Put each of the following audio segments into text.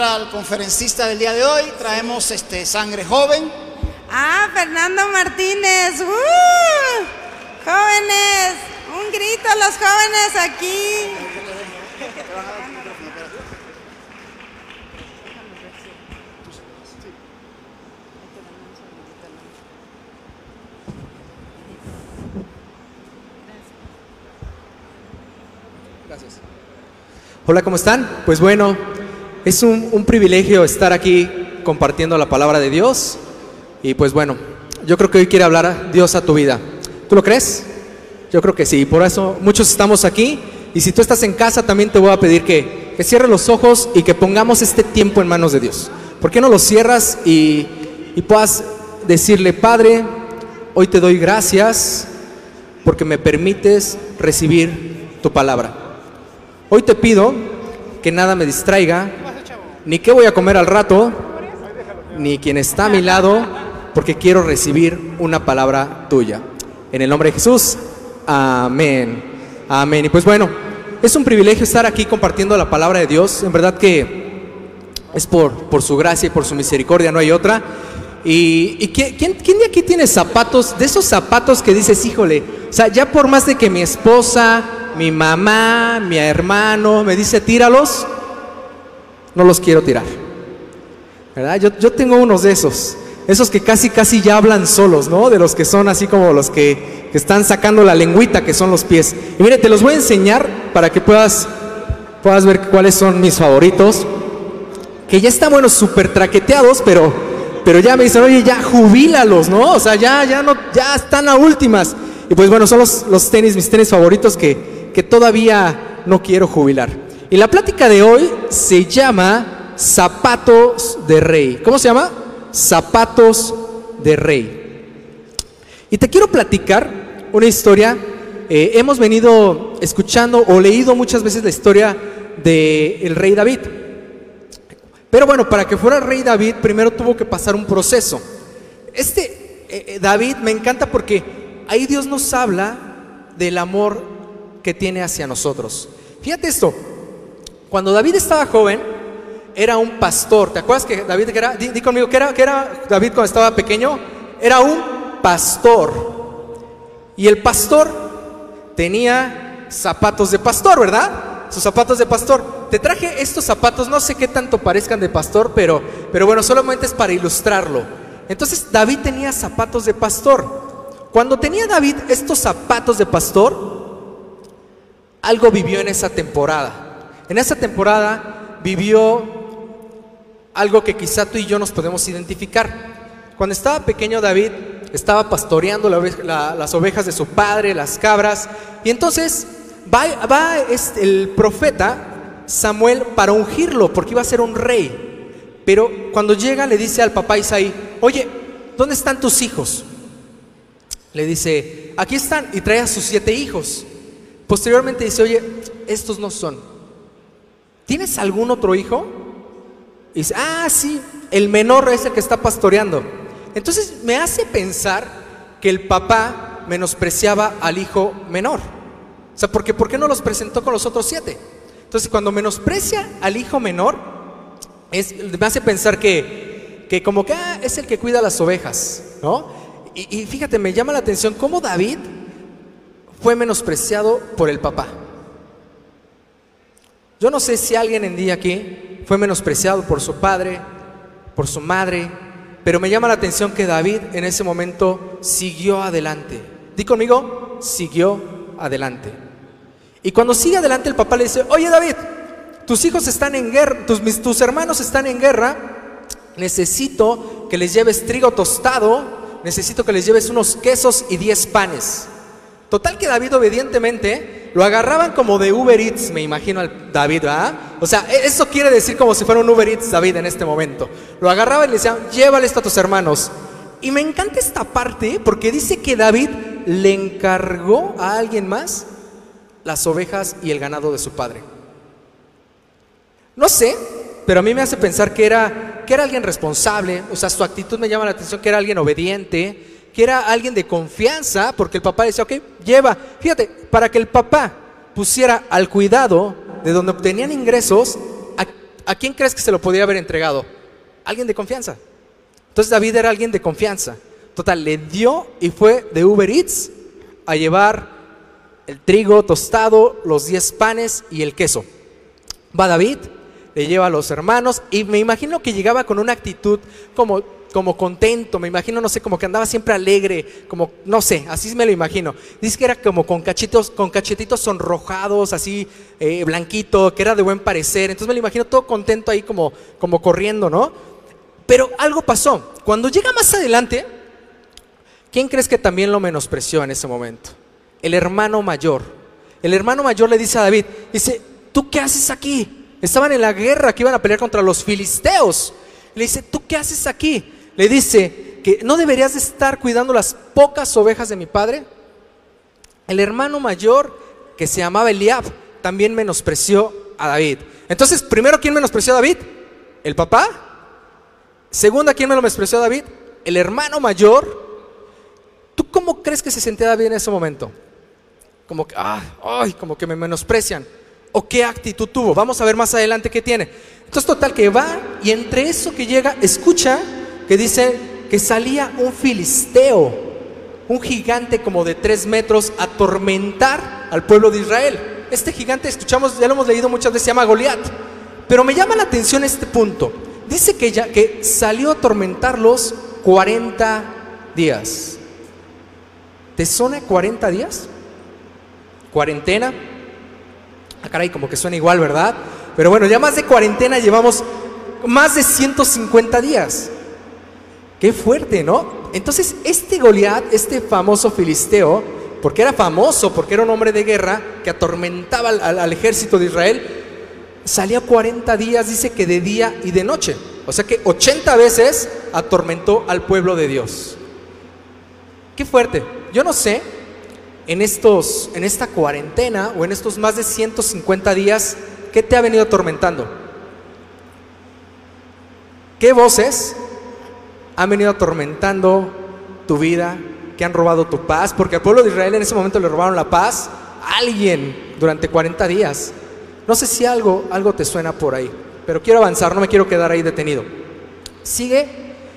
Al conferencista del día de hoy traemos este sangre joven. Ah, Fernando Martínez. ¡Uh! Jóvenes, un grito a los jóvenes aquí. Gracias. Hola, ¿cómo están? Pues bueno, es un, un privilegio estar aquí compartiendo la palabra de Dios. Y pues bueno, yo creo que hoy quiere hablar Dios a tu vida. ¿Tú lo crees? Yo creo que sí. Por eso muchos estamos aquí. Y si tú estás en casa, también te voy a pedir que, que cierres los ojos y que pongamos este tiempo en manos de Dios. ¿Por qué no los cierras y, y puedas decirle, Padre, hoy te doy gracias porque me permites recibir tu palabra. Hoy te pido que nada me distraiga, ni qué voy a comer al rato, ni quién está a mi lado, porque quiero recibir una palabra tuya. En el nombre de Jesús, amén. Amén. Y pues bueno, es un privilegio estar aquí compartiendo la palabra de Dios. En verdad que es por, por su gracia y por su misericordia, no hay otra. ¿Y, y quién, quién de aquí tiene zapatos? De esos zapatos que dices, híjole, o sea, ya por más de que mi esposa, mi mamá, mi hermano me dice, tíralos, no los quiero tirar. ¿Verdad? Yo, yo tengo unos de esos. Esos que casi, casi ya hablan solos, ¿no? De los que son así como los que, que están sacando la lengüita, que son los pies. Y mire, te los voy a enseñar para que puedas, puedas ver cuáles son mis favoritos. Que ya están, bueno, súper traqueteados, pero, pero ya me dicen, oye, ya jubílalos, ¿no? O sea, ya, ya, no, ya están a últimas. Y pues bueno, son los, los tenis, mis tenis favoritos que, que todavía no quiero jubilar. Y la plática de hoy se llama Zapatos de Rey. ¿Cómo se llama? Zapatos de Rey. Y te quiero platicar una historia. Eh, hemos venido escuchando o leído muchas veces la historia del el rey David. Pero bueno, para que fuera rey David, primero tuvo que pasar un proceso. Este eh, David me encanta porque ahí Dios nos habla del amor que tiene hacia nosotros. Fíjate esto, cuando David estaba joven, era un pastor. ¿Te acuerdas que David era, di, conmigo, que era, era David cuando estaba pequeño? Era un pastor. Y el pastor tenía zapatos de pastor, ¿verdad? Sus zapatos de pastor. Te traje estos zapatos, no sé qué tanto parezcan de pastor, pero, pero bueno, solamente es para ilustrarlo. Entonces David tenía zapatos de pastor. Cuando tenía David estos zapatos de pastor, algo vivió en esa temporada. En esa temporada vivió algo que quizá tú y yo nos podemos identificar. Cuando estaba pequeño David estaba pastoreando las ovejas de su padre, las cabras, y entonces va, va este, el profeta Samuel para ungirlo, porque iba a ser un rey. Pero cuando llega le dice al papá Isaí, oye, ¿dónde están tus hijos? Le dice, aquí están, y trae a sus siete hijos. Posteriormente dice, oye, estos no son. ¿Tienes algún otro hijo? Y dice, ah, sí, el menor es el que está pastoreando. Entonces me hace pensar que el papá menospreciaba al hijo menor. O sea, porque ¿por qué no los presentó con los otros siete? Entonces, cuando menosprecia al hijo menor, es, me hace pensar que, que como que ah, es el que cuida las ovejas, ¿no? Y, y fíjate, me llama la atención cómo David fue menospreciado por el papá. Yo no sé si alguien en día aquí fue menospreciado por su padre, por su madre, pero me llama la atención que David en ese momento siguió adelante. Di conmigo, siguió adelante. Y cuando sigue adelante el papá le dice, oye David, tus hijos están en guerra, tus, tus hermanos están en guerra, necesito que les lleves trigo tostado, necesito que les lleves unos quesos y diez panes. Total que David obedientemente lo agarraban como de Uber Eats, me imagino al David, ¿verdad? O sea, eso quiere decir como si fuera un Uber Eats David en este momento. Lo agarraba y le decía, llévale esto a tus hermanos. Y me encanta esta parte porque dice que David le encargó a alguien más las ovejas y el ganado de su padre. No sé, pero a mí me hace pensar que era, que era alguien responsable, o sea, su actitud me llama la atención, que era alguien obediente, que era alguien de confianza, porque el papá decía, ok, lleva. Fíjate, para que el papá pusiera al cuidado de donde obtenían ingresos a, ¿a quién crees que se lo podía haber entregado? Alguien de confianza. Entonces David era alguien de confianza. Total, le dio y fue de Uber Eats a llevar el trigo tostado, los 10 panes y el queso. Va David, le lleva a los hermanos y me imagino que llegaba con una actitud como, como contento, me imagino, no sé, como que andaba siempre alegre, como, no sé, así me lo imagino. Dice que era como con cachitos, con cachetitos sonrojados, así eh, blanquito, que era de buen parecer. Entonces me lo imagino todo contento ahí como, como corriendo, ¿no? Pero algo pasó. Cuando llega más adelante, ¿quién crees que también lo menospreció en ese momento? El hermano mayor. El hermano mayor le dice a David, dice, ¿tú qué haces aquí? Estaban en la guerra que iban a pelear contra los filisteos. Le dice, ¿tú qué haces aquí? Le dice que no deberías de estar cuidando las pocas ovejas de mi padre. El hermano mayor, que se llamaba Eliab, también menospreció a David. Entonces, primero, ¿quién menospreció a David? ¿El papá? Segunda, ¿quién menospreció a David? El hermano mayor. ¿Tú cómo crees que se sentía David en ese momento? Como que, ah, ay, como que me menosprecian o qué actitud tuvo. Vamos a ver más adelante qué tiene. Entonces, total, que va y entre eso que llega, escucha que dice que salía un filisteo, un gigante como de tres metros, a atormentar al pueblo de Israel. Este gigante, escuchamos, ya lo hemos leído muchas veces, se llama Goliat. Pero me llama la atención este punto. Dice que, ya, que salió a atormentarlos 40 días. ¿Te suena 40 días? Cuarentena, Ah, caray, como que suena igual, ¿verdad? Pero bueno, ya más de cuarentena llevamos más de 150 días. Qué fuerte, ¿no? Entonces, este Goliat, este famoso filisteo, porque era famoso, porque era un hombre de guerra que atormentaba al, al ejército de Israel, salía 40 días, dice que de día y de noche. O sea que 80 veces atormentó al pueblo de Dios. Qué fuerte. Yo no sé en, estos, en esta cuarentena o en estos más de 150 días, ¿qué te ha venido atormentando? ¿Qué voces han venido atormentando tu vida? ¿Que han robado tu paz? Porque al pueblo de Israel en ese momento le robaron la paz a alguien durante 40 días. No sé si algo, algo te suena por ahí, pero quiero avanzar, no me quiero quedar ahí detenido. Sigue,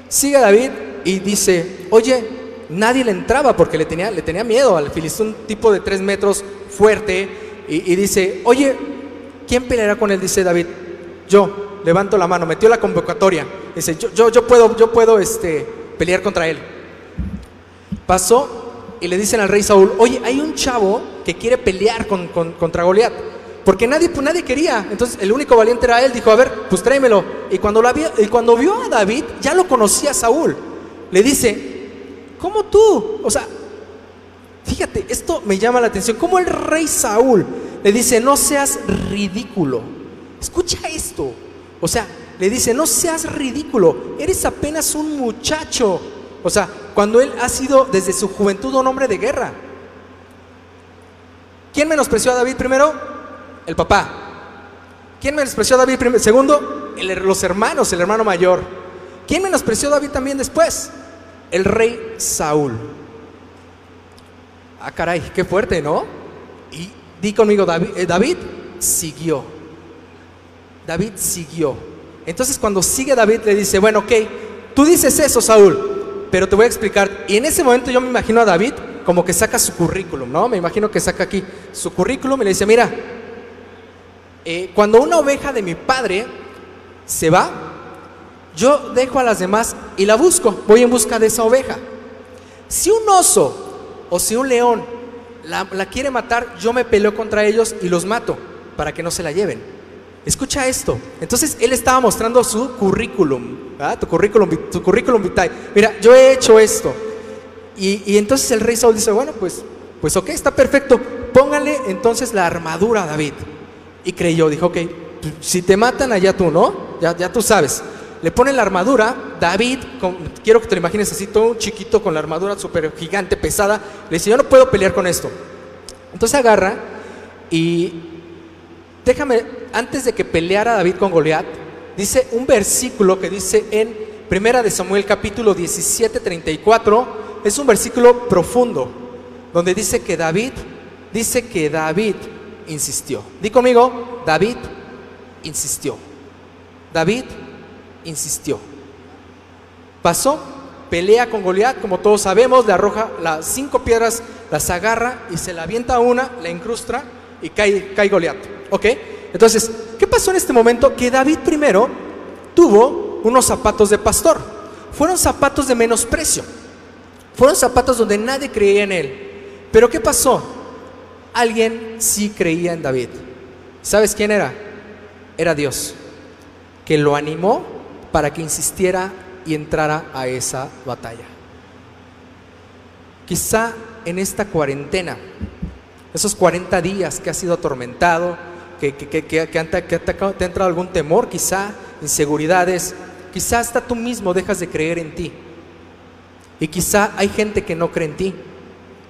sigue David y dice, oye, nadie le entraba porque le tenía, le tenía miedo al filisteo, un tipo de tres metros fuerte, y, dice, oye, ¿quién peleará con él? Dice David, yo, levanto la mano, metió la convocatoria, dice, yo, yo, yo puedo, yo puedo este, pelear contra él. Pasó y le dicen al rey Saúl, oye, hay un chavo que quiere pelear con, contra Goliat. Porque nadie, pues nadie quería. Entonces el único valiente era él. Dijo, a ver, pues tráemelo. Y cuando, la y cuando vio a David, ya lo conocía Saúl. Le dice, ¿Cómo tú? O sea, fíjate, esto me llama la atención. ¿Cómo el rey Saúl le dice, no seas ridículo? Escucha esto. O sea, le dice, no seas ridículo, eres apenas un muchacho. O sea, cuando él ha sido desde su juventud un hombre de guerra. ¿Quién menospreció a David primero? El papá. ¿Quién menospreció a David primero? Segundo, los hermanos, el hermano mayor. ¿Quién menospreció a David también después? el rey Saúl. Ah, caray, qué fuerte, ¿no? Y di conmigo, David, eh, David siguió. David siguió. Entonces cuando sigue David le dice, bueno, ok, tú dices eso, Saúl, pero te voy a explicar. Y en ese momento yo me imagino a David como que saca su currículum, ¿no? Me imagino que saca aquí su currículum y le dice, mira, eh, cuando una oveja de mi padre se va, yo dejo a las demás y la busco, voy en busca de esa oveja. Si un oso o si un león la, quiere matar, yo me peleo contra ellos y los mato para que no se la lleven. Escucha esto. Entonces él estaba mostrando su currículum, tu currículum, tu currículum vitae. Mira, yo he hecho esto. Y, entonces el rey Saúl dice, bueno, pues, pues ok, está perfecto. Póngale entonces la armadura a David. Y creyó, dijo, ok, si te matan allá tú, ¿no? Ya, ya tú sabes le pone la armadura, David, quiero que te lo imagines así, todo chiquito con la armadura súper gigante, pesada, le dice, yo no puedo pelear con esto. Entonces agarra y déjame, antes de que peleara David con Goliat, dice un versículo que dice en Primera de Samuel capítulo 17, 34, es un versículo profundo, donde dice que David, dice que David insistió. Di conmigo, David insistió. David insistió. Pasó, pelea con Goliat, como todos sabemos, le arroja las cinco piedras, las agarra y se la avienta una, la incrusta y cae, cae Goliat. ¿Ok? Entonces, ¿qué pasó en este momento? Que David primero tuvo unos zapatos de pastor. Fueron zapatos de menosprecio. Fueron zapatos donde nadie creía en él. Pero ¿qué pasó? Alguien sí creía en David. ¿Sabes quién era? Era Dios, que lo animó para que insistiera y entrara a esa batalla. Quizá en esta cuarentena, esos 40 días que has sido atormentado, que, que, que, que te ha entrado algún temor, quizá inseguridades, quizá hasta tú mismo dejas de creer en ti. Y quizá hay gente que no cree en ti,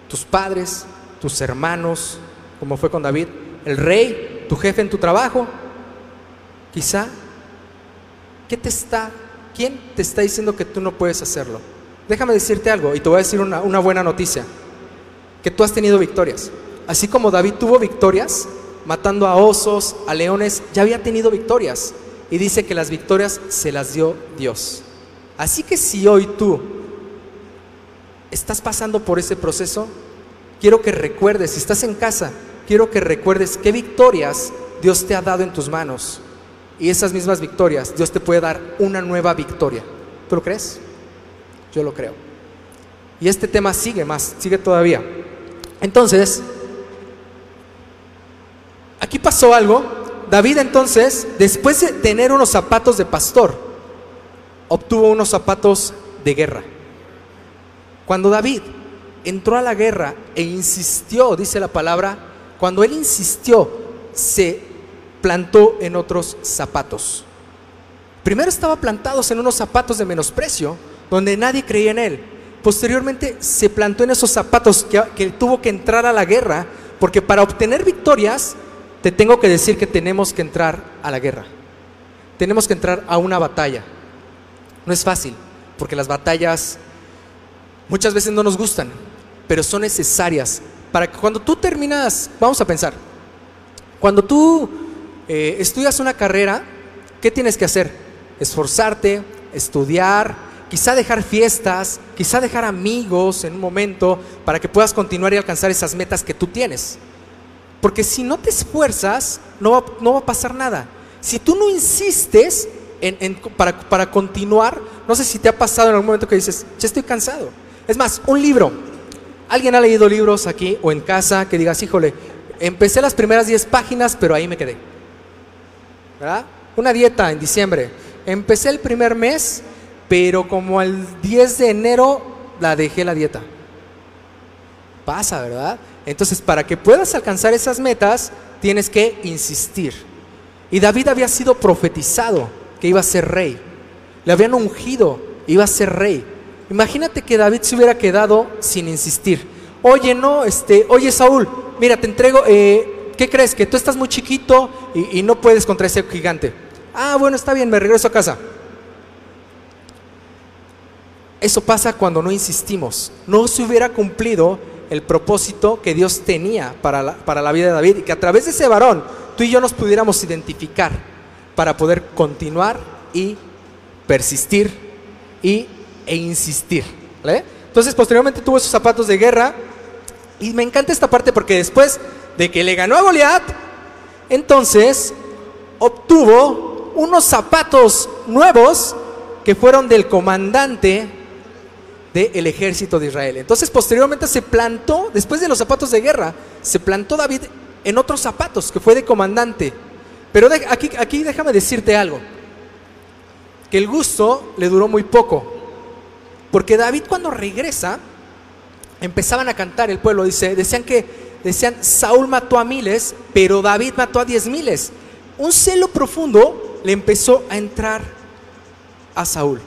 tus padres, tus hermanos, como fue con David, el rey, tu jefe en tu trabajo. Quizá, ¿qué te está, quién te está diciendo que tú no puedes hacerlo? Déjame decirte algo y te voy a decir una, una buena noticia, que tú has tenido victorias. Así como David tuvo victorias, matando a osos, a leones, ya había tenido victorias. Y dice que las victorias se las dio Dios. Así que si hoy tú estás pasando por ese proceso, quiero que recuerdes, si estás en casa, quiero que recuerdes qué victorias Dios te ha dado en tus manos. Y esas mismas victorias, Dios te puede dar una nueva victoria. ¿Tú lo crees? Yo lo creo. Y este tema sigue más, sigue todavía. Entonces, pasó algo. David entonces, después de tener unos zapatos de pastor, obtuvo unos zapatos de guerra. Cuando David entró a la guerra e insistió, dice la palabra, cuando él insistió, se plantó en otros zapatos. Primero estaba plantados en unos zapatos de menosprecio, donde nadie creía en él. Posteriormente se plantó en esos zapatos que, que tuvo que entrar a la guerra, porque para obtener victorias, te tengo que decir que tenemos que entrar a la guerra. Tenemos que entrar a una batalla. No es fácil, porque las batallas muchas veces no nos gustan, pero son necesarias para que cuando tú terminas, vamos a pensar, cuando tú eh, estudias una carrera, ¿qué tienes que hacer? Esforzarte, estudiar, quizá dejar fiestas, quizá dejar amigos en un momento para que puedas continuar y alcanzar esas metas que tú tienes. Porque si no te esfuerzas, no va, no va a pasar nada. Si tú no insistes en, para, para continuar, no sé si te ha pasado en algún momento que dices, ya estoy cansado. Es más, un libro. ¿Alguien ha leído libros aquí o en casa que digas, híjole, empecé las primeras 10 páginas, pero ahí me quedé? ¿Verdad? Una dieta en diciembre. Empecé el primer mes, pero como al 10 de enero la dejé la dieta. Pasa, ¿verdad? Entonces, para que puedas alcanzar esas metas, tienes que insistir. Y David había sido profetizado que iba a ser rey. Le habían ungido, iba a ser rey. Imagínate que David se hubiera quedado sin insistir. Oye, no, este, oye Saúl, mira, te entrego, eh, ¿qué crees? Que tú estás muy chiquito y, y no puedes contra ese gigante. Ah, bueno, está bien, me regreso a casa. Eso pasa cuando no insistimos. No se hubiera cumplido el propósito que Dios tenía para la, para la vida de David y que a través de ese varón tú y yo nos pudiéramos identificar para poder continuar y persistir y, e insistir. ¿vale? Entonces posteriormente tuvo esos zapatos de guerra y me encanta esta parte porque después de que le ganó a Goliat, entonces obtuvo unos zapatos nuevos que fueron del comandante del ejército de Israel. Entonces posteriormente se plantó, después de los zapatos de guerra, se plantó David en otros zapatos, que fue de comandante. Pero aquí, aquí déjame decirte algo, que el gusto le duró muy poco, porque David cuando regresa, empezaban a cantar el pueblo, dice, decían que, decían, Saúl mató a miles, pero David mató a diez miles. Un celo profundo le empezó a entrar a Saúl.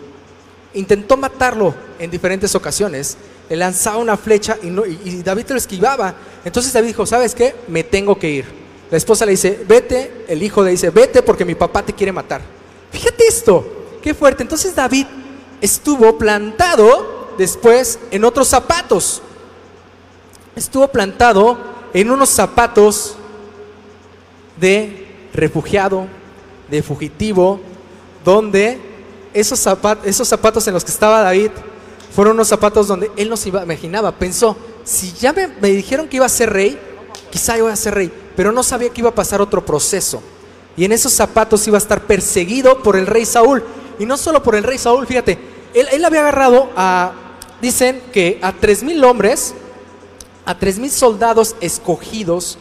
Intentó matarlo en diferentes ocasiones, le lanzaba una flecha y, no, y, David lo esquivaba. Entonces David dijo, ¿sabes qué? Me tengo que ir. La esposa le dice, vete, el hijo le dice, vete porque mi papá te quiere matar. Fíjate esto, qué fuerte. Entonces David estuvo plantado después en otros zapatos. Estuvo plantado en unos zapatos de refugiado, de fugitivo, donde esos zapatos, esos zapatos en los que estaba David fueron unos zapatos donde él no se imaginaba, pensó, si ya me, dijeron que iba a ser rey, quizá voy a ser rey, pero no sabía que iba a pasar otro proceso. Y en esos zapatos iba a estar perseguido por el rey Saúl. Y no solo por el rey Saúl, fíjate, él, él había agarrado a, dicen que a tres mil hombres, a tres mil soldados escogidos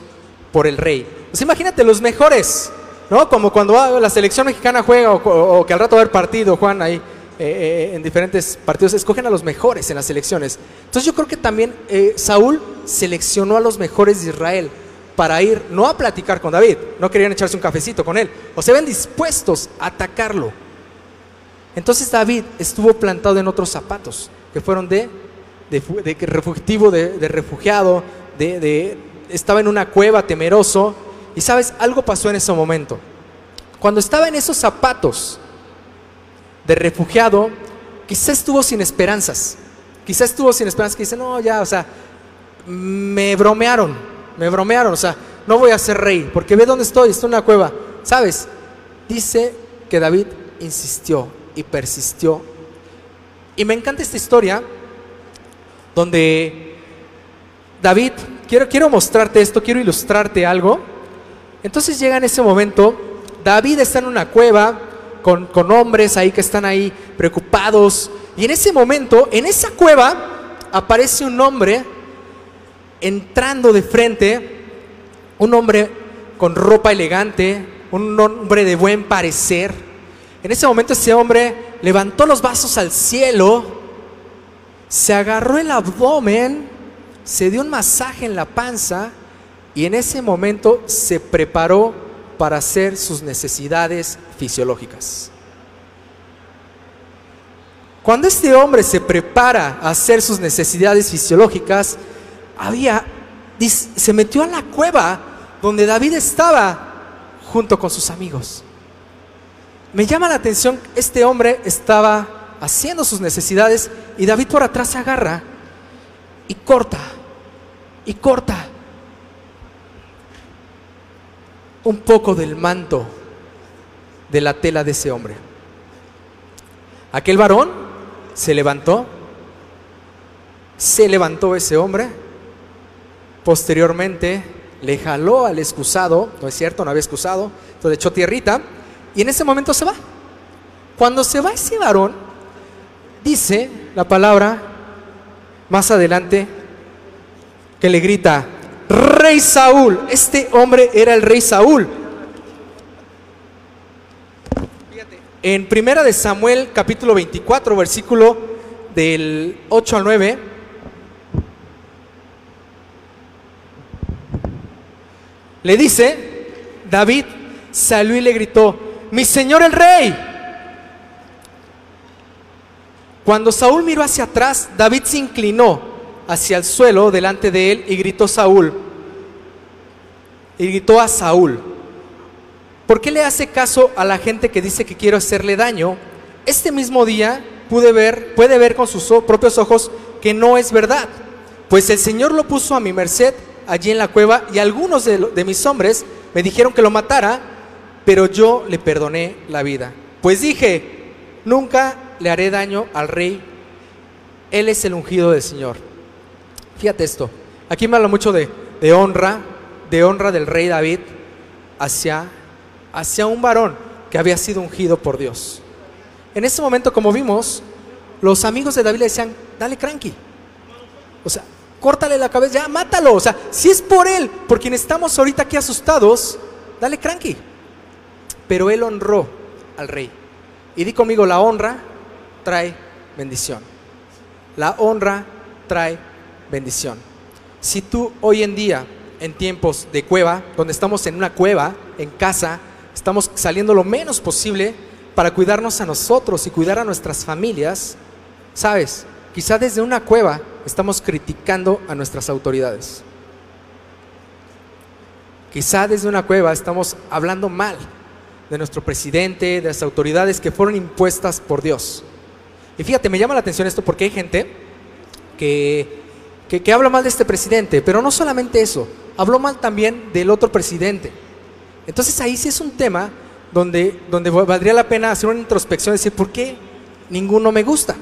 por el rey. Pues imagínate los mejores, ¿no? Como cuando ah, la selección mexicana juega o, o- que al rato va a haber partido, Juan, ahí eh, eh, en diferentes partidos, escogen a los mejores en las selecciones. Entonces yo creo que también eh, Saúl seleccionó a los mejores de Israel para ir, no a platicar con David, no querían echarse un cafecito con él, o se ven dispuestos a atacarlo. Entonces David estuvo plantado en otros zapatos, que fueron de, de, de refugitivo, de, de refugiado, de- estaba en una cueva temeroso. Y sabes, algo pasó en ese momento. Cuando estaba en esos zapatos de refugiado, quizá estuvo sin esperanzas. Quizá estuvo sin esperanzas, que dice, no, ya, o sea, me bromearon, me bromearon, o sea, no voy a ser rey, porque ve dónde estoy, estoy en una cueva. ¿Sabes? Dice que David insistió y persistió. Y me encanta esta historia donde David, quiero, quiero mostrarte esto, quiero ilustrarte algo. Entonces llega en ese momento, David está en una cueva con, con hombres ahí que están ahí preocupados. Y en ese momento, en esa cueva, aparece un hombre entrando de frente, un hombre con ropa elegante, un hombre de buen parecer. En ese momento ese hombre levantó los vasos al cielo, se agarró el abdomen, se dio un masaje en la panza y en ese momento se preparó para hacer sus necesidades fisiológicas. Cuando este hombre se prepara a hacer sus necesidades fisiológicas, había se metió a la cueva donde David estaba junto con sus amigos. Me llama la atención, este hombre estaba haciendo sus necesidades y David por atrás se agarra y corta, y corta un poco del manto de la tela de ese hombre. Aquel varón se levantó, se levantó ese hombre, posteriormente le jaló al excusado, no es cierto, no había excusado, entonces echó tierrita y en ese momento se va. Cuando se va ese varón, dice la palabra más adelante que le grita, Rey Saúl, este hombre era el rey Saúl. En primera de Samuel capítulo 24, versículo del 8 al 9, le dice, David salió y le gritó, mi señor el rey. Cuando Saúl miró hacia atrás, David se inclinó hacia el suelo delante de él y gritó Saúl. Y gritó a Saúl, ¿por qué le hace caso a la gente que dice que quiero hacerle daño? Este mismo día pude ver, puede ver con sus propios ojos que no es verdad. Pues el Señor lo puso a mi merced allí en la cueva y algunos de, mis hombres me dijeron que lo matara, pero yo le perdoné la vida. Pues dije, nunca le haré daño al rey. Él es el ungido del Señor. Fíjate esto. Aquí me habla mucho de honra, de honra del rey David hacia, hacia un varón que había sido ungido por Dios. En ese momento, como vimos, los amigos de David le decían, dale cranky. O sea, córtale la cabeza, ya, mátalo. O sea, si es por él, por quien estamos ahorita aquí asustados, dale cranky. Pero él honró al rey. Y di conmigo, la honra trae bendición. La honra trae bendición. Si tú hoy en día, en tiempos de cueva, donde estamos en una cueva, en casa, estamos saliendo lo menos posible para cuidarnos a nosotros y cuidar a nuestras familias, sabes, quizá desde una cueva estamos criticando a nuestras autoridades. Quizá desde una cueva estamos hablando mal de nuestro presidente, de las autoridades que fueron impuestas por Dios. Y fíjate, me llama la atención esto porque hay gente que, que, que habla mal de este presidente, pero no solamente eso, habló mal también del otro presidente. Entonces ahí sí es un tema donde, donde valdría la pena hacer una introspección y decir, ¿por qué ninguno me gusta?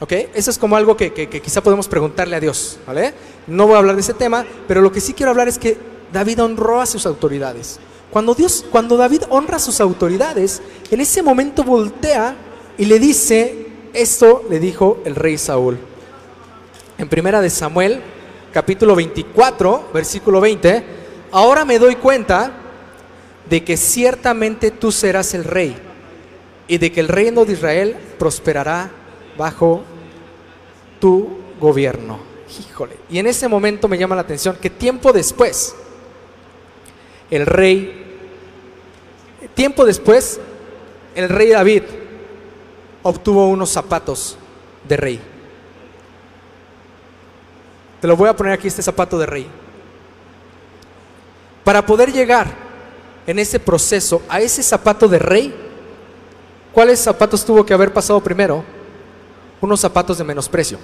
¿Ok? Eso es como algo que, que, quizá podemos preguntarle a Dios, ¿vale? No voy a hablar de ese tema, pero lo que sí quiero hablar es que David honró a sus autoridades. Cuando Dios, cuando David honra a sus autoridades, en ese momento voltea y le dice, esto le dijo el rey Saúl. En primera de Samuel, capítulo 24, versículo 20, ahora me doy cuenta de que ciertamente tú serás el rey y de que el reino de Israel prosperará bajo tu gobierno. Híjole. Y en ese momento me llama la atención que tiempo después, el rey, tiempo después, el rey David obtuvo unos zapatos de rey. Te lo voy a poner aquí, este zapato de rey. Para poder llegar en ese proceso a ese zapato de rey, ¿cuáles zapatos tuvo que haber pasado primero? Unos zapatos de menosprecio.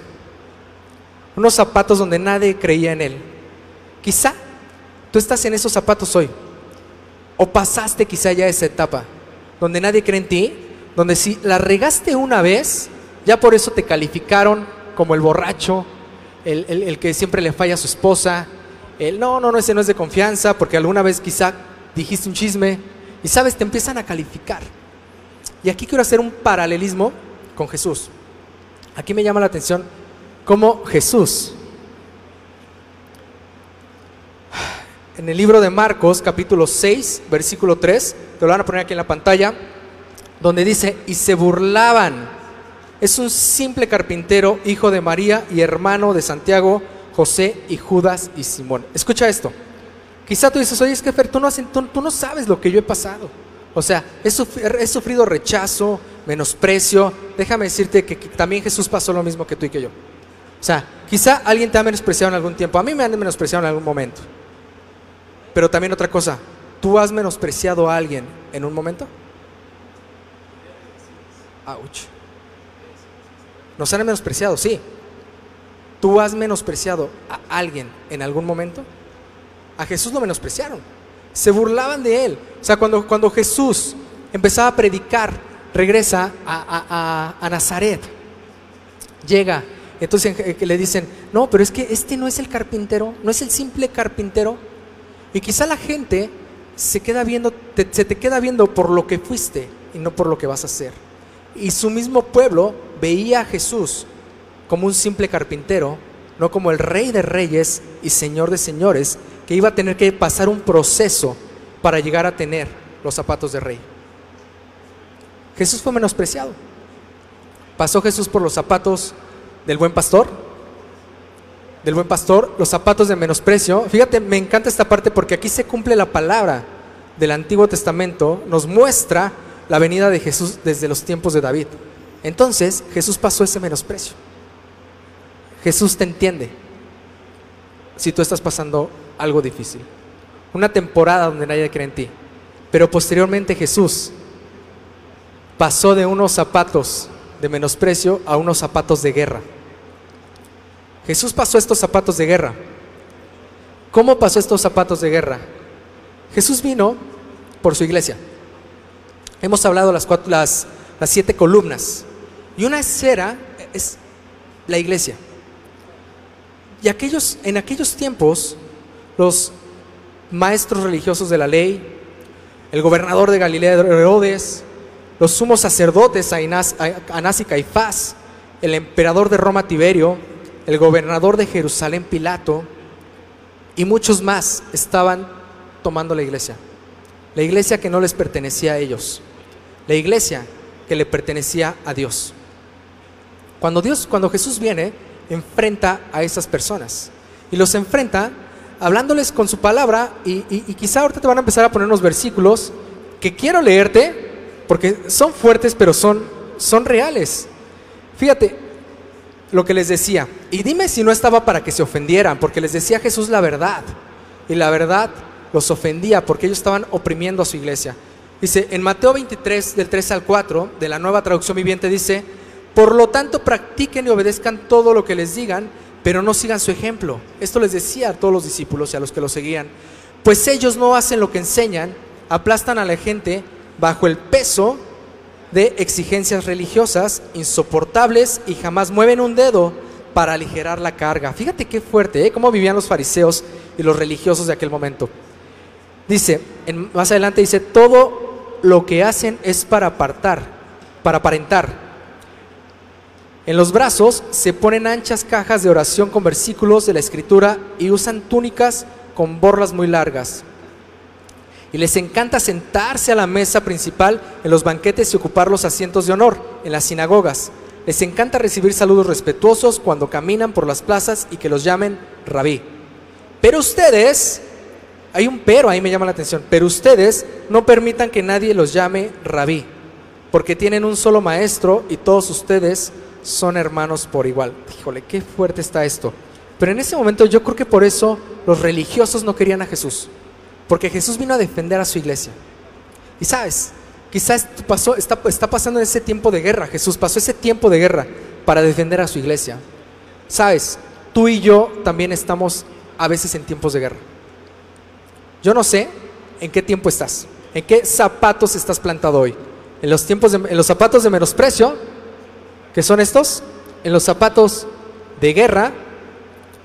Unos zapatos donde nadie creía en él. Quizá tú estás en esos zapatos hoy. O pasaste quizá ya esa etapa donde nadie cree en ti, donde si la regaste una vez, ya por eso te calificaron como el borracho, el, el- el que siempre le falla a su esposa, el no, no, no, ese no es de confianza, porque alguna vez quizá dijiste un chisme, y sabes, te empiezan a calificar. Y aquí quiero hacer un paralelismo con Jesús. Aquí me llama la atención cómo Jesús, en el libro de Marcos, capítulo 6, versículo 3, te lo van a poner aquí en la pantalla, donde dice, y se burlaban. Es un simple carpintero, hijo de María y hermano de Santiago, José y Judas y Simón. Escucha esto. Quizá tú dices, oye, es que Fer, tú no, sabes lo que yo he pasado. O sea, he, sufri- he sufrido rechazo, menosprecio. Déjame decirte que, que también Jesús pasó lo mismo que tú y que yo. O sea, quizá alguien te ha menospreciado en algún tiempo. A mí me han menospreciado en algún momento. Pero también otra cosa, ¿tú has menospreciado a alguien en un momento? Ouch. Nos han menospreciado, sí. ¿Tú has menospreciado a alguien en algún momento? A Jesús lo menospreciaron. Se burlaban de él. O sea, cuando, cuando Jesús empezaba a predicar, regresa a, a- a- Nazaret. Llega. Entonces eh, le dicen, no, pero es que este no es el carpintero, no es el simple carpintero. Y quizá la gente se queda viendo, te- se te queda viendo por lo que fuiste y no por lo que vas a hacer. Y su mismo pueblo veía a Jesús como un simple carpintero, no como el rey de reyes y señor de señores, que iba a tener que pasar un proceso para llegar a tener los zapatos de rey. Jesús fue menospreciado. Pasó Jesús por los zapatos del buen pastor, del buen pastor, los zapatos de menosprecio. Fíjate, me encanta esta parte porque aquí se cumple la palabra del Antiguo Testamento, nos muestra la venida de Jesús desde los tiempos de David. Entonces, Jesús pasó ese menosprecio. Jesús te entiende si tú estás pasando algo difícil. Una temporada donde nadie cree en ti. Pero posteriormente Jesús pasó de unos zapatos de menosprecio a unos zapatos de guerra. Jesús pasó estos zapatos de guerra. ¿Cómo pasó estos zapatos de guerra? Jesús vino por su iglesia. Hemos hablado las, cuatro, las, siete columnas. Y una esfera es la iglesia. Y aquellos, en aquellos tiempos, los maestros religiosos de la ley, el gobernador de Galilea Herodes, los sumos sacerdotes Anás y Caifás, el emperador de Roma Tiberio, el gobernador de Jerusalén Pilato y muchos más estaban tomando la iglesia. La iglesia que no les pertenecía a ellos. La iglesia que le pertenecía a Dios. Cuando Dios, cuando Jesús viene, enfrenta a esas personas y los enfrenta hablándoles con su palabra y, y, y quizá ahorita te van a empezar a poner unos versículos que quiero leerte porque son fuertes pero son, son reales. Fíjate lo que les decía y dime si no estaba para que se ofendieran porque les decía Jesús la verdad y la verdad los ofendía porque ellos estaban oprimiendo a su iglesia. Dice en Mateo 23 del 3 al 4 de la nueva traducción viviente dice por lo tanto, practiquen y obedezcan todo lo que les digan, pero no sigan su ejemplo. Esto les decía a todos los discípulos y a los que lo seguían. Pues ellos no hacen lo que enseñan, aplastan a la gente bajo el peso de exigencias religiosas insoportables y jamás mueven un dedo para aligerar la carga. Fíjate qué fuerte, ¿eh? Cómo vivían los fariseos y los religiosos de aquel momento. Dice, más adelante dice, todo lo que hacen es para apartar, para aparentar. En los brazos se ponen anchas cajas de oración con versículos de la escritura y usan túnicas con borlas muy largas. Y les encanta sentarse a la mesa principal en los banquetes y ocupar los asientos de honor en las sinagogas. Les encanta recibir saludos respetuosos cuando caminan por las plazas y que los llamen rabí. Pero ustedes, hay un pero ahí me llama la atención, pero ustedes no permitan que nadie los llame rabí, porque tienen un solo maestro y todos ustedes son hermanos por igual. Híjole, qué fuerte está esto. Pero en ese momento yo creo que por eso los religiosos no querían a Jesús. Porque Jesús vino a defender a su iglesia. Y sabes, quizás pasó, está, está pasando ese tiempo de guerra. Jesús pasó ese tiempo de guerra para defender a su iglesia. Sabes, tú y yo también estamos a veces en tiempos de guerra. Yo no sé en qué tiempo estás, en qué zapatos estás plantado hoy. En los tiempos de, en los zapatos de menosprecio, que son estos, en los zapatos de guerra,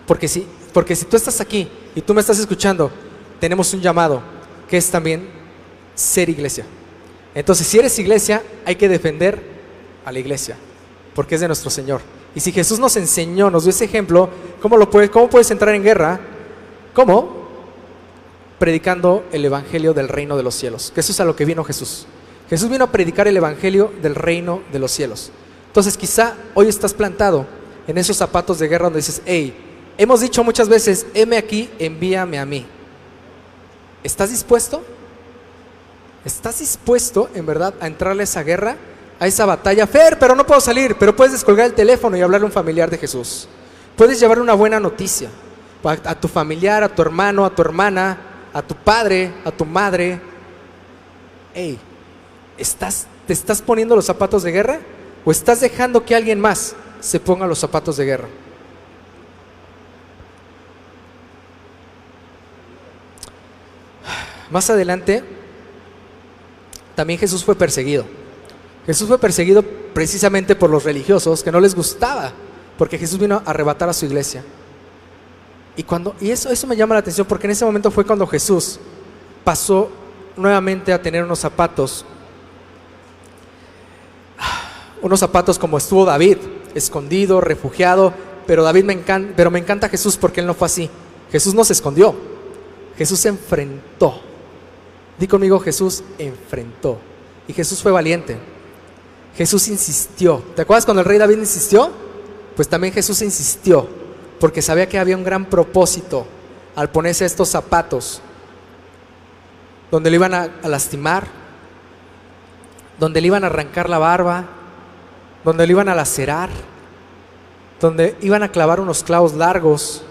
porque si, porque si tú estás aquí y tú me estás escuchando tenemos un llamado que es también ser iglesia. Entonces, si eres iglesia, hay que defender a la iglesia, porque es de nuestro Señor. Y si Jesús nos enseñó, nos dio ese ejemplo, ¿cómo, lo puedes, cómo puedes entrar en guerra? ¿Cómo? Predicando el Evangelio del reino de los cielos, que eso es a lo que vino Jesús. Jesús vino a predicar el Evangelio del reino de los cielos. Entonces quizá hoy estás plantado en esos zapatos de guerra donde dices, hey, hemos dicho muchas veces, heme aquí, envíame a mí. ¿Estás dispuesto? ¿Estás dispuesto en verdad a entrarle a esa guerra, a esa batalla? Fer, pero no puedo salir, pero puedes descolgar el teléfono y hablarle a un familiar de Jesús. Puedes llevarle una buena noticia a tu familiar, a tu hermano, a tu hermana, a tu padre, a tu madre. Hey, ¿estás, ¿te estás poniendo los zapatos de guerra o estás dejando que alguien más se ponga los zapatos de guerra? Más adelante, también Jesús fue perseguido. Jesús fue perseguido precisamente por los religiosos que no les gustaba, porque Jesús vino a arrebatar a su iglesia. Y, cuando, y eso, eso me llama la atención porque en ese momento fue cuando Jesús pasó nuevamente a tener unos zapatos, unos zapatos como estuvo David, escondido, refugiado, pero David me encanta, pero me encanta Jesús porque él no fue así. Jesús no se escondió, Jesús se enfrentó Di conmigo, Jesús enfrentó. Y Jesús fue valiente. Jesús insistió. ¿Te acuerdas cuando el rey David insistió? Pues también Jesús insistió, porque sabía que había un gran propósito al ponerse estos zapatos, donde le iban a, lastimar, donde le iban a arrancar la barba, donde le iban a lacerar, donde iban a clavar unos clavos largos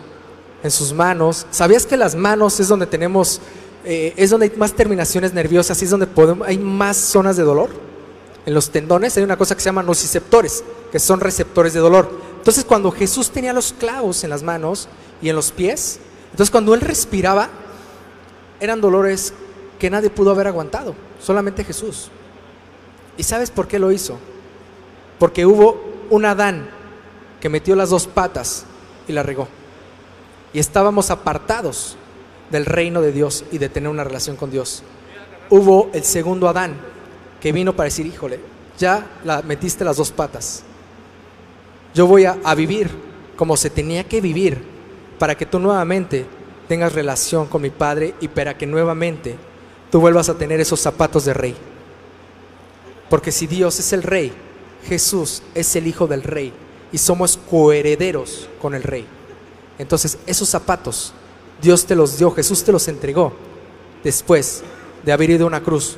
en sus manos. ¿Sabías que las manos es donde tenemos eh, es donde hay más terminaciones nerviosas es donde podemos, hay más zonas de dolor. En los tendones hay una cosa que se llama nociceptores, que son receptores de dolor. Entonces cuando Jesús tenía los clavos en las manos y en los pies, entonces cuando él respiraba, eran dolores que nadie pudo haber aguantado, solamente Jesús. ¿Y sabes por qué lo hizo? Porque hubo un Adán que metió las dos patas y la regó. Y estábamos apartados del reino de Dios y de tener una relación con Dios. Hubo el segundo Adán que vino para decir, híjole, ya la metiste las dos patas. Yo voy a, vivir como se tenía que vivir para que tú nuevamente tengas relación con mi Padre y para que nuevamente tú vuelvas a tener esos zapatos de rey. Porque si Dios es el rey, Jesús es el hijo del rey y somos coherederos con el rey. Entonces esos zapatos Dios te los dio, Jesús te los entregó después de haber ido a una cruz,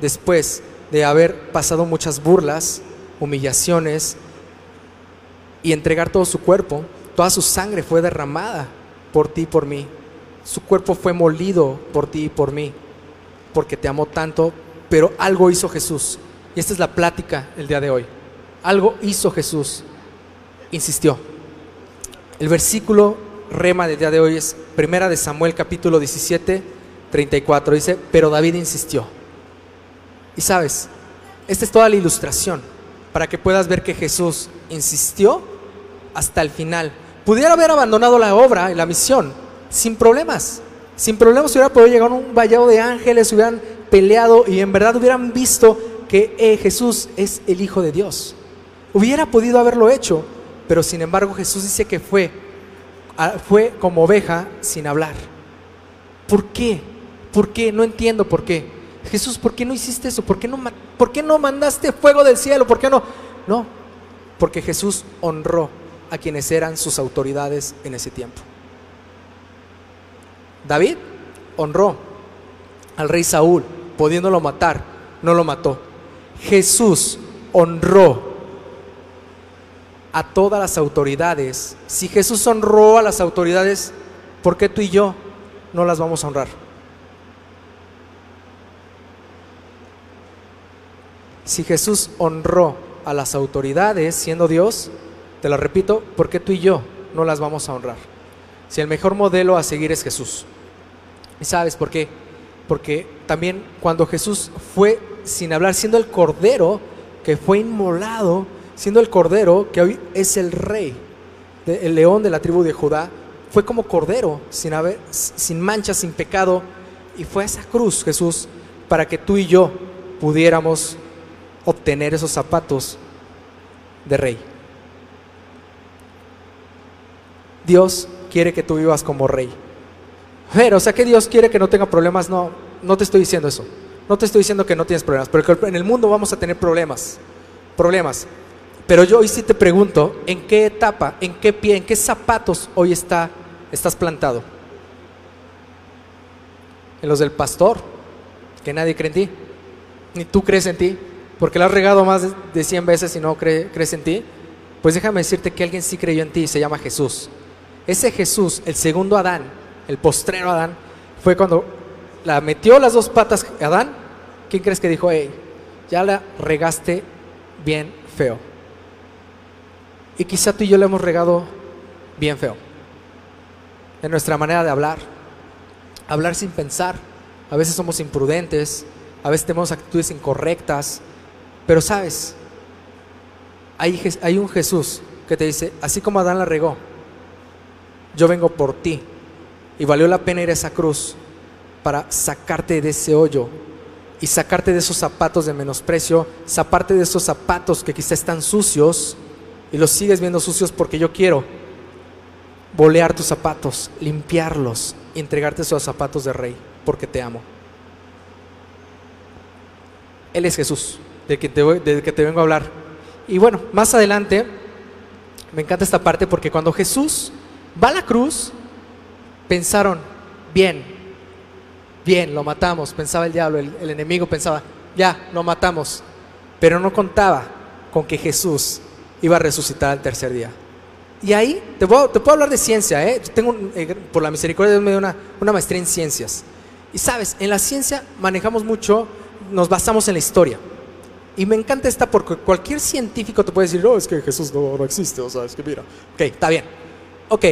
después de haber pasado muchas burlas, humillaciones y entregar todo su cuerpo. Toda su sangre fue derramada por ti y por mí. Su cuerpo fue molido por ti y por mí, porque te amó tanto, pero algo hizo Jesús. Y esta es la plática el día de hoy. Algo hizo Jesús. Insistió. El versículo rema del día de hoy es Primera de Samuel capítulo 17, 34 dice, pero David insistió. Y sabes, esta es toda la ilustración para que puedas ver que Jesús insistió hasta el final. Pudiera haber abandonado la obra y la misión sin problemas. Sin problemas hubiera podido llegar a un vallado de ángeles, hubieran peleado y en verdad hubieran visto que eh, Jesús es el Hijo de Dios. Hubiera podido haberlo hecho, pero sin embargo Jesús dice que fue, ah, fue como oveja sin hablar. ¿Por qué? ¿Por qué? No entiendo por qué. Jesús, ¿por qué no hiciste eso? ¿Por qué no, ¿Por qué no mandaste fuego del cielo? ¿Por qué no? No, porque Jesús honró a quienes eran sus autoridades en ese tiempo. David honró al rey Saúl, pudiéndolo matar, no lo mató. Jesús honró a todas las autoridades. Si Jesús honró a las autoridades, ¿por qué tú y yo no las vamos a honrar? Si Jesús honró a las autoridades siendo Dios, te lo repito, ¿por qué tú y yo no las vamos a honrar? Si el mejor modelo a seguir es Jesús. ¿Y sabes por qué? Porque también cuando Jesús fue sin hablar, siendo el cordero que fue inmolado, siendo el cordero que hoy es el rey, el león de la tribu de Judá, fue como cordero, sin, haber, sin mancha, sin pecado, y fue a esa cruz Jesús para que tú y yo pudiéramos obtener esos zapatos de rey. Dios quiere que tú vivas como rey. Pero, o sea que Dios quiere que no tenga problemas, no, no te estoy diciendo eso. No te estoy diciendo que no tienes problemas, pero en el mundo vamos a tener problemas, problemas. Pero yo hoy sí te pregunto, ¿en qué etapa, en qué pie, en qué zapatos hoy está, estás plantado? ¿En los del pastor? Que nadie cree en ti, ni tú crees en ti porque la has regado más de 100 veces y no crees en ti, pues déjame decirte que alguien sí creyó en ti se llama Jesús. Ese Jesús, el segundo Adán, el postrero Adán, fue cuando la metió las dos patas Adán. ¿Quién crees que dijo, hey, ya la regaste bien feo? Y quizá tú y yo le hemos regado bien feo. En nuestra manera de hablar. Hablar sin pensar. A veces somos imprudentes. A veces tenemos actitudes incorrectas. Pero sabes, hay, un Jesús que te dice, así como Adán la regó, yo vengo por ti. Y valió la pena ir a esa cruz para sacarte de ese hoyo y sacarte de esos zapatos de menosprecio, sacarte de esos zapatos que quizá están sucios y los sigues viendo sucios porque yo quiero bolear tus zapatos, limpiarlos y entregarte esos zapatos de rey porque te amo. Él es Jesús de que, te, que te vengo a hablar. Y bueno, más adelante, me encanta esta parte porque cuando Jesús va a la cruz, pensaron, bien, bien, lo matamos, pensaba el diablo, el, enemigo pensaba, ya, lo matamos, pero no contaba con que Jesús iba a resucitar al tercer día. Y ahí te puedo, te puedo hablar de ciencia, ¿eh? tengo, eh, por la misericordia de Dios, me dio una, una maestría en ciencias. Y sabes, en la ciencia manejamos mucho, nos basamos en la historia. Y me encanta esta porque cualquier científico te puede decir, no, es que Jesús no, no existe, o sea, es que mira. Ok, está bien. Ok,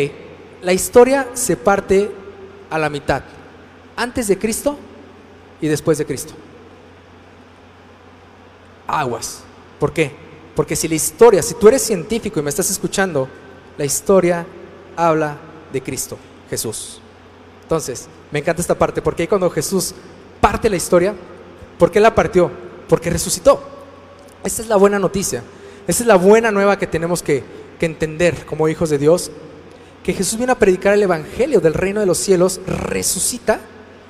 la historia se parte a la mitad, antes de Cristo y después de Cristo. Aguas. ¿Por qué? Porque si la historia, si tú eres científico y me estás escuchando, la historia habla de Cristo, Jesús. Entonces, me encanta esta parte, porque ahí cuando Jesús parte la historia, ¿por qué la partió? Porque resucitó. Esa es la buena noticia. Esa es la buena nueva que tenemos que, entender como hijos de Dios. Que Jesús viene a predicar el Evangelio del reino de los cielos, resucita.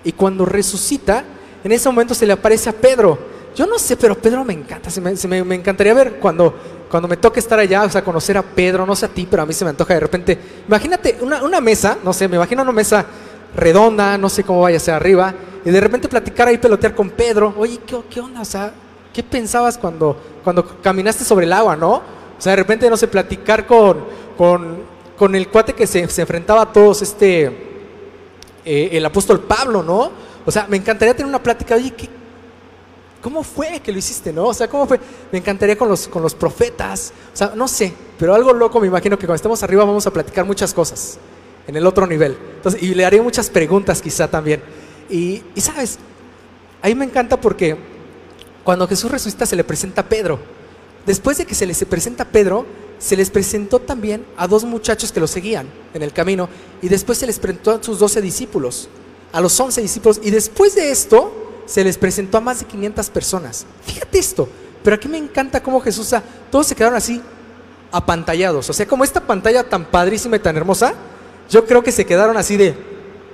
Y cuando resucita, en ese momento se le aparece a Pedro. Yo no sé, pero Pedro me encanta. Se me, me, encantaría ver cuando, cuando me toque estar allá, o sea, conocer a Pedro. No sé a ti, pero a mí se me antoja de repente. Imagínate una, una mesa, no sé, me imagino una mesa redonda, no sé cómo vaya a ser arriba. Y de repente platicar ahí, pelotear con Pedro. Oye, ¿qué, qué onda? O sea, ¿Qué pensabas cuando, cuando caminaste sobre el agua, no? O sea, de repente, no sé, platicar con, con, el cuate que se, enfrentaba a todos, este, eh, el apóstol Pablo, ¿no? O sea, me encantaría tener una plática, oye, ¿qué, ¿cómo fue que lo hiciste, no? O sea, ¿cómo fue? Me encantaría con los, con los profetas, o sea, no sé, pero algo loco me imagino que cuando estemos arriba vamos a platicar muchas cosas en el otro nivel. Entonces, y le haría muchas preguntas quizá también. Y, y sabes, a mí me encanta porque cuando Jesús resucita se le presenta a Pedro. Después de que se les presenta a Pedro, se les presentó también a dos muchachos que lo seguían en el camino y después se les presentó a sus doce discípulos, a los once discípulos y después de esto se les presentó a más de 500 personas. Fíjate esto, pero aquí me encanta cómo Jesús, todos se quedaron así apantallados, o sea, como esta pantalla tan padrísima y tan hermosa, yo creo que se quedaron así de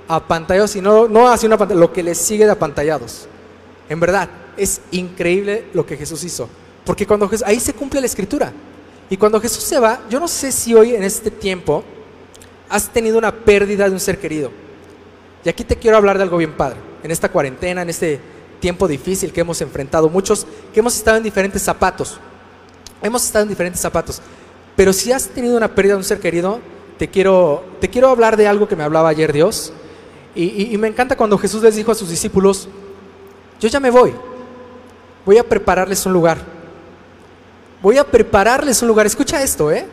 apantallados y no, no así una pantalla, lo que les sigue de apantallados. En verdad, es increíble lo que Jesús hizo, porque cuando Jesús, ahí se cumple la escritura. Y cuando Jesús se va, yo no sé si hoy en este tiempo has tenido una pérdida de un ser querido. Y aquí te quiero hablar de algo bien padre. En esta cuarentena, en este tiempo difícil que hemos enfrentado, muchos que hemos estado en diferentes zapatos. Hemos estado en diferentes zapatos. Pero si has tenido una pérdida de un ser querido, te quiero, te quiero hablar de algo que me hablaba ayer Dios. Y, y me encanta cuando Jesús les dijo a sus discípulos, yo ya me voy, voy a prepararles un lugar voy a prepararles un lugar. Escucha esto, ¿eh?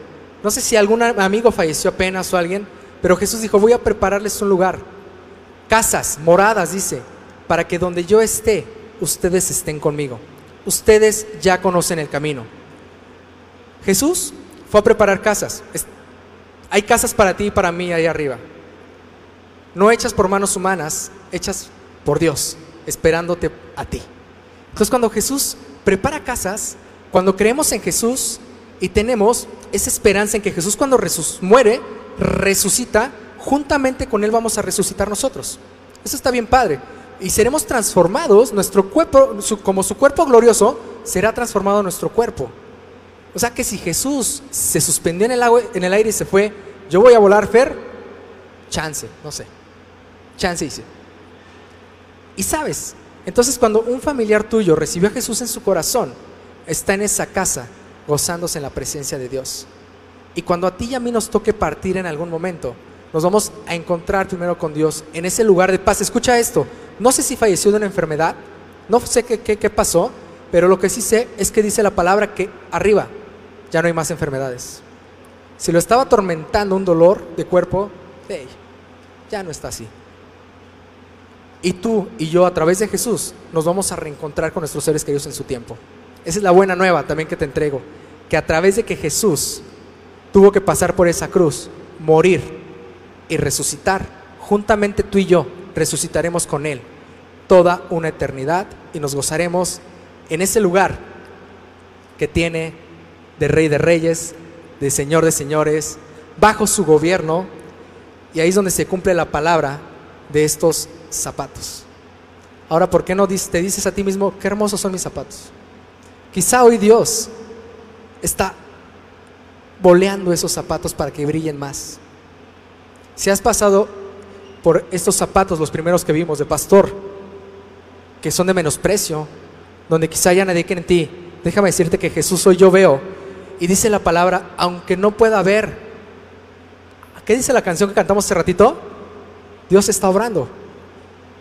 No sé si algún amigo falleció apenas o alguien, pero Jesús dijo, voy a prepararles un lugar. Casas, moradas, dice, para que donde yo esté, ustedes estén conmigo. Ustedes ya conocen el camino. Jesús fue a preparar casas. Hay casas para ti y para mí ahí arriba. No hechas por manos humanas, hechas por Dios, esperándote a ti. Entonces cuando Jesús prepara casas, cuando creemos en Jesús y tenemos esa esperanza en que Jesús cuando muere, resucita, juntamente con Él vamos a resucitar nosotros. Eso está bien padre. Y seremos transformados, nuestro cuerpo, como su cuerpo glorioso, será transformado nuestro cuerpo. O sea que si Jesús se suspendió en el, en el aire y se fue, yo voy a volar, Fer, chance, no sé. Chance dice. Y sabes, entonces cuando un familiar tuyo recibió a Jesús en su corazón, está en esa casa gozándose en la presencia de Dios. Y cuando a ti y a mí nos toque partir en algún momento, nos vamos a encontrar primero con Dios en ese lugar de paz. Escucha esto, no sé si falleció de una enfermedad, no sé qué, qué, pasó, pero lo que sí sé es que dice la palabra que arriba ya no hay más enfermedades. Si lo estaba atormentando un dolor de cuerpo, ya no está así. Y tú y yo a través de Jesús nos vamos a reencontrar con nuestros seres queridos en su tiempo. Esa es la buena nueva también que te entrego. Que a través de que Jesús tuvo que pasar por esa cruz, morir y resucitar, juntamente tú y yo resucitaremos con Él toda una eternidad y nos gozaremos en ese lugar que tiene de Rey de Reyes, de Señor de Señores, bajo su gobierno. Y ahí es donde se cumple la palabra de estos zapatos. Ahora, ¿por qué no te dices a ti mismo, qué hermosos son mis zapatos? Quizá hoy Dios está boleando esos zapatos para que brillen más. Si has pasado por estos zapatos, los primeros que vimos de pastor, que son de menosprecio, donde quizá ya nadie en ti, déjame decirte que Jesús hoy yo veo. Y dice la palabra, aunque no pueda ver. ¿Qué dice la canción que cantamos hace ratito? Dios está obrando.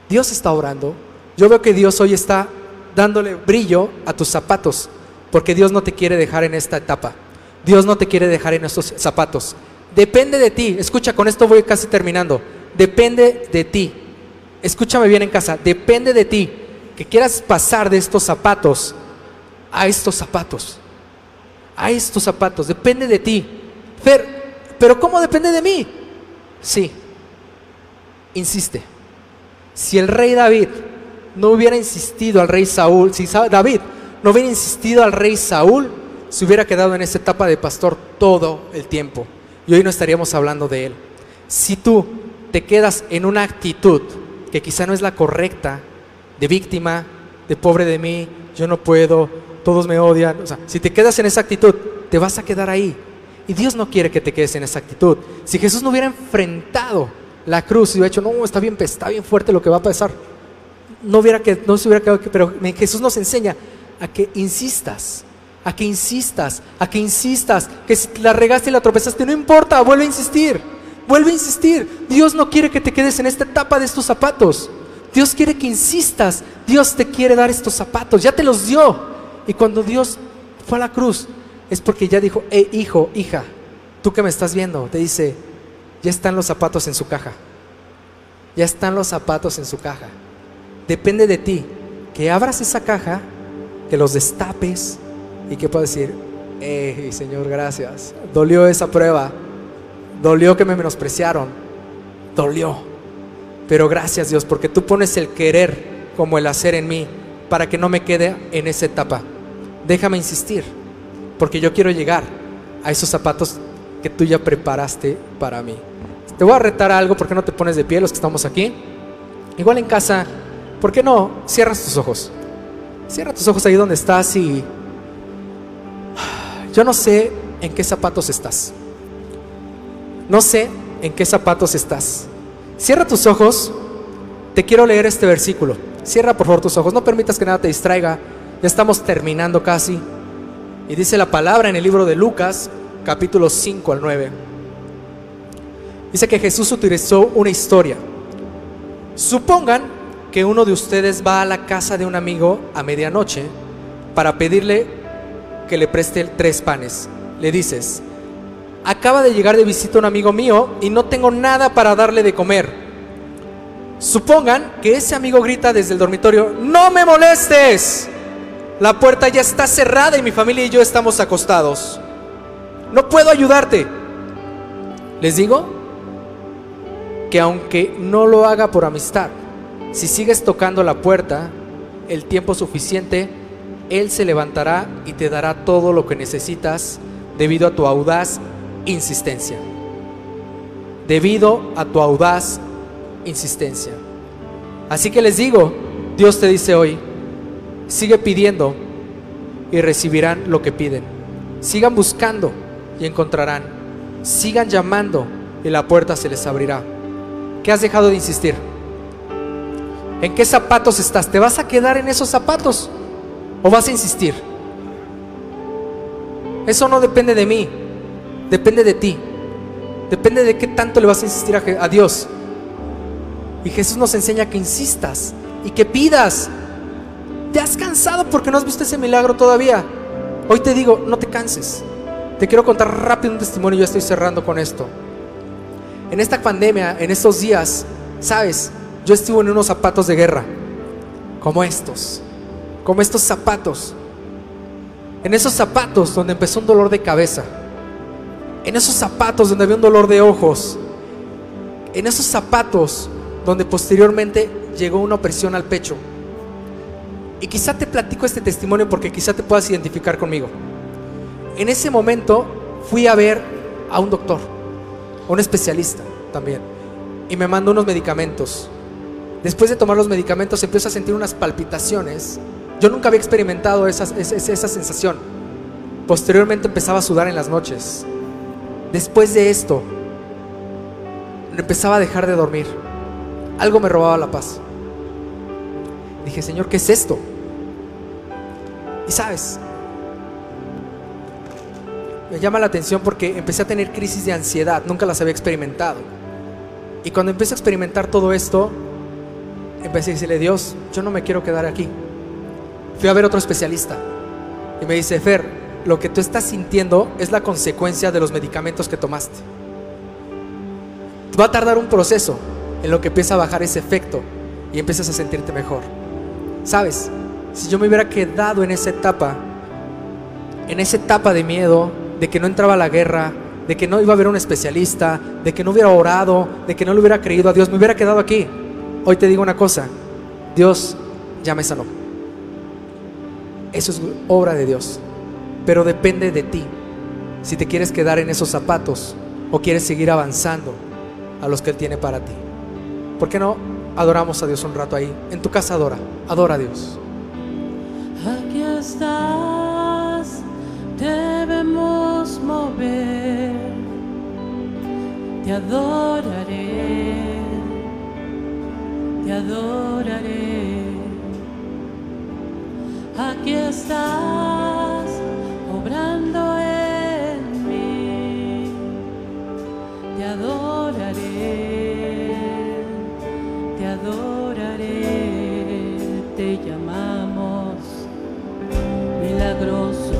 Dios está obrando. Yo veo que Dios hoy está dándole brillo a tus zapatos, porque Dios no te quiere dejar en esta etapa. Dios no te quiere dejar en estos zapatos. Depende de ti. Escucha, con esto voy casi terminando. Depende de ti. Escúchame bien en casa. Depende de ti que quieras pasar de estos zapatos a estos zapatos. A estos zapatos. Depende de ti. pero ¿cómo depende de mí? Sí. Insiste. Si el rey David no hubiera insistido al rey Saúl, si David no hubiera insistido al rey Saúl, se hubiera quedado en esa etapa de pastor todo el tiempo. Y hoy no estaríamos hablando de él. Si tú te quedas en una actitud que quizá no es la correcta, de víctima, de pobre de mí, yo no puedo, todos me odian. O sea, si te quedas en esa actitud, te vas a quedar ahí. Y Dios no quiere que te quedes en esa actitud. Si Jesús no hubiera enfrentado la cruz y hubiera dicho, no, está bien, está bien fuerte lo que va a pasar, no hubiera que, no se hubiera quedado, pero Jesús nos enseña a que insistas, a que insistas, a que insistas, que si la regaste y la tropezaste, no importa, vuelve a insistir, vuelve a insistir. Dios no quiere que te quedes en esta etapa de estos zapatos. Dios quiere que insistas, Dios te quiere dar estos zapatos, ya te los dio. Y cuando Dios fue a la cruz, es porque ya dijo, eh, hijo, hija, tú que me estás viendo, te dice, ya están los zapatos en su caja. Ya están los zapatos en su caja. depende de ti que abras esa caja, que los destapes y que puedas decir, eh, Señor, gracias. Dolió esa prueba, dolió que me menospreciaron, dolió. Pero gracias Dios, porque tú pones el querer como el hacer en mí para que no me quede en esa etapa. Déjame insistir, porque yo quiero llegar a esos zapatos que tú ya preparaste para mí. Te voy a retar algo, ¿por qué no te pones de pie los que estamos aquí? Igual en casa, ¿por qué no cierras tus ojos? Cierra tus ojos ahí donde estás y yo no sé en qué zapatos estás. No sé en qué zapatos estás. Cierra tus ojos. Te quiero leer este versículo. Cierra por favor tus ojos. No permitas que nada te distraiga. Ya estamos terminando casi. Y dice la palabra en el libro de Lucas, capítulo 5 al 9. Dice que Jesús utilizó una historia. Supongan que uno de ustedes va a la casa de un amigo a medianoche para pedirle que le preste tres panes. Le dices, acaba de llegar de visita un amigo mío y no tengo nada para darle de comer. Supongan que ese amigo grita desde el dormitorio, no me molestes. La puerta ya está cerrada y mi familia y yo estamos acostados. No puedo ayudarte. Les digo que aunque no lo haga por amistad, si sigues tocando la puerta el tiempo suficiente, Él se levantará y te dará todo lo que necesitas debido a tu audaz insistencia. Debido a tu audaz insistencia. Así que les digo, Dios te dice hoy, sigue pidiendo y recibirán lo que piden. Sigan buscando y encontrarán. Sigan llamando y la puerta se les abrirá. ¿Qué has dejado de insistir? ¿En qué zapatos estás? ¿Te vas a quedar en esos zapatos o vas a insistir? Eso no depende de mí, depende de ti. Depende de qué tanto le vas a insistir a, Dios. Y Jesús nos enseña que insistas y que pidas. ¿Te has cansado porque no has visto ese milagro todavía? Hoy te digo, no te canses. Te quiero contar rápido un testimonio y ya estoy cerrando con esto. En esta pandemia, en estos días, sabes, yo estuve en unos zapatos de guerra, como estos, como estos zapatos. En esos zapatos donde empezó un dolor de cabeza. En esos zapatos donde había un dolor de ojos. En esos zapatos donde posteriormente llegó una opresión al pecho. Y quizá te platico este testimonio porque quizá te puedas identificar conmigo. En ese momento fui a ver a un doctor un especialista también, y me mandó unos medicamentos. Después de tomar los medicamentos empiezo a sentir unas palpitaciones. Yo nunca había experimentado esa, esa sensación. Posteriormente empezaba a sudar en las noches. Después de esto, empezaba a dejar de dormir. Algo me robaba la paz. Dije, Señor, ¿qué es esto? Y sabes, me llama la atención porque empecé a tener crisis de ansiedad, nunca las había experimentado. Y cuando empecé a experimentar todo esto, empecé a decirle, Dios, yo no me quiero quedar aquí. Fui a ver otro especialista y me dice, Fer, lo que tú estás sintiendo es la consecuencia de los medicamentos que tomaste. Va a tardar un proceso en lo que empieza a bajar ese efecto y empiezas a sentirte mejor. ¿Sabes? Si yo me hubiera quedado en esa etapa, en esa etapa de miedo, de que no entraba la guerra, de que no iba a haber un especialista, de que no hubiera orado, de que no le hubiera creído a Dios, me hubiera quedado aquí. Hoy te digo una cosa, Dios ya me sanó. Eso es obra de Dios, pero depende de ti. Si te quieres quedar en esos zapatos o quieres seguir avanzando a los que Él tiene para ti. ¿Por qué no adoramos a Dios un rato ahí? En tu casa adora, adora a Dios. Aquí estás, debemos mover, te adoraré, te adoraré. Aquí estás obrando en mí, te adoraré, te adoraré, te llamamos milagroso,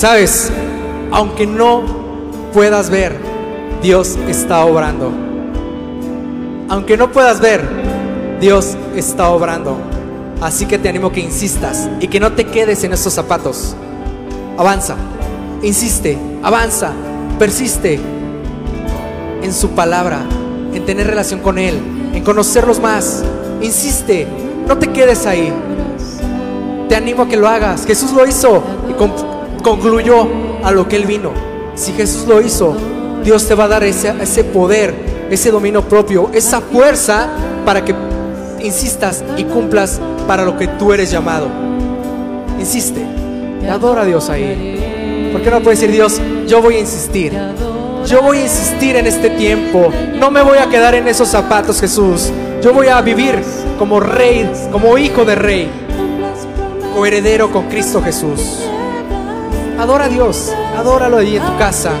Sabes, aunque no puedas ver, Dios está obrando. Aunque no puedas ver, Dios está obrando. Así que te animo que insistas y que no te quedes en esos zapatos. Avanza, insiste, avanza, persiste en su palabra, en tener relación con Él, en conocerlos más. Insiste, no te quedes ahí. Te animo a que lo hagas. Jesús lo hizo y con- concluyó a lo que Él vino. Si Jesús lo hizo, Dios te va a dar ese, ese poder, ese dominio propio, esa fuerza para que insistas y cumplas para lo que tú eres llamado. Insiste, y adora a Dios ahí. ¿Por qué no puedes decir Dios, yo voy a insistir? Yo voy a insistir en este tiempo. No me voy a quedar en esos zapatos, Jesús. Yo voy a vivir como rey, como hijo de rey, coheredero con Cristo Jesús. Adora a Dios, adóralo allí en tu casa.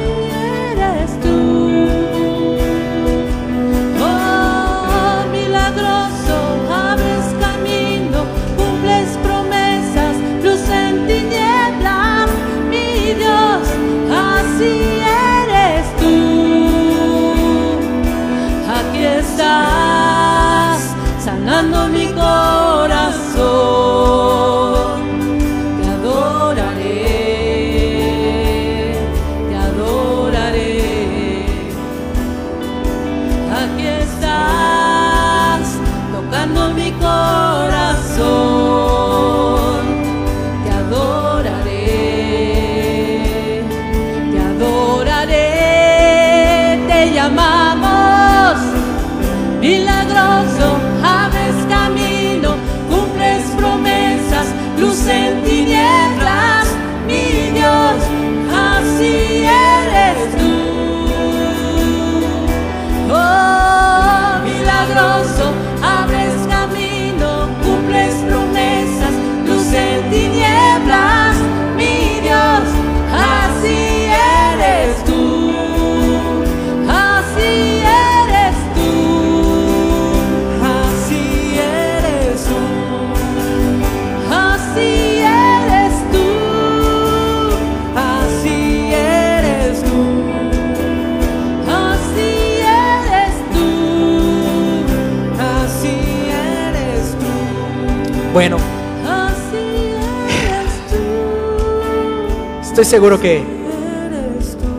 Estoy seguro que,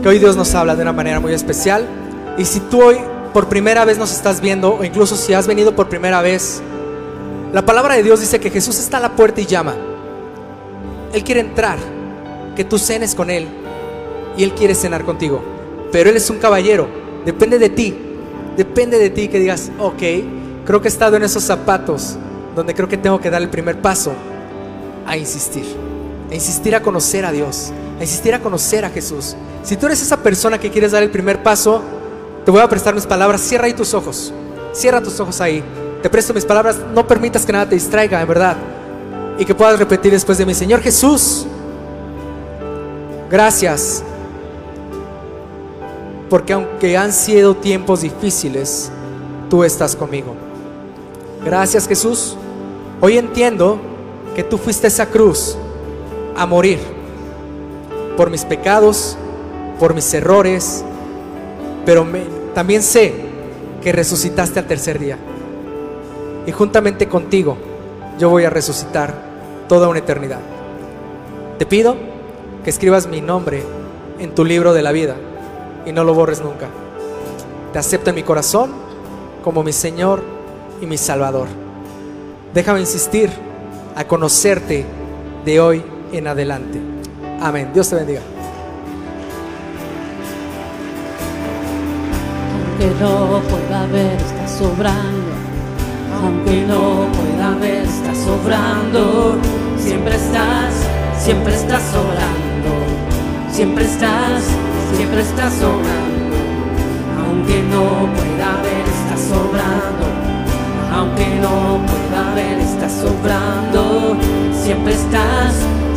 que hoy Dios nos habla de una manera muy especial. Y si tú hoy por primera vez nos estás viendo, o incluso si has venido por primera vez, la palabra de Dios dice que Jesús está a la puerta y llama. Él quiere entrar, que tú cenes con Él y Él quiere cenar contigo. Pero Él es un caballero, depende de ti, depende de ti que digas, ok, creo que he estado en esos zapatos donde creo que tengo que dar el primer paso a insistir, a insistir a conocer a Dios, a insistir a conocer a Jesús. Si tú eres esa persona que quieres dar el primer paso, te voy a prestar mis palabras, cierra ahí tus ojos, cierra tus ojos ahí, te presto mis palabras, no permitas que nada te distraiga, en verdad, y que puedas repetir después de mí, Señor Jesús, gracias, porque aunque han sido tiempos difíciles, tú estás conmigo. Gracias Jesús. Hoy entiendo que tú fuiste esa cruz a morir por mis pecados, por mis errores, pero también sé que resucitaste al tercer día. Y juntamente contigo yo voy a resucitar toda una eternidad. Te pido que escribas mi nombre en tu libro de la vida y no lo borres nunca. Te acepto en mi corazón como mi Señor y mi Salvador. Déjame insistir a conocerte de hoy en adelante. Amén. Dios te bendiga. Aunque no pueda ver, estás sobrando. Aunque no pueda ver, estás sobrando. Siempre estás, siempre estás sobrando. Siempre estás, siempre estás sobrando. Aunque no pueda ver, estás sobrando. Aunque no pueda ver, estás sobrando. siempre estás,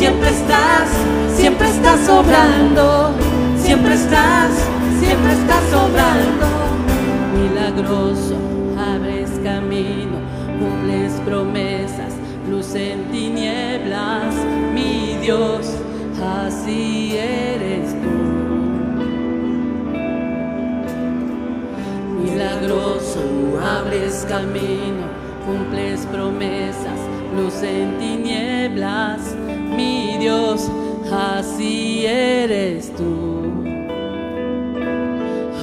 Siempre estás, siempre estás sobrando. Siempre estás, siempre estás sobrando. Milagroso, abres camino, cumples promesas, luz en tinieblas, mi Dios, así eres tú. Milagroso, abres camino, cumples promesas, luz en tinieblas, mi Dios, así eres tú.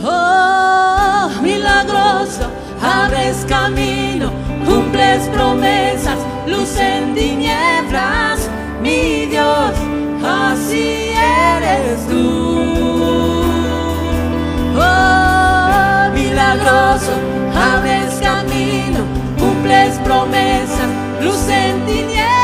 Oh, milagroso, abres camino, cumples promesas, luz en tinieblas, mi Dios, así eres tú. Oh, milagroso, abres camino, cumples promesas, luz en tinieblas,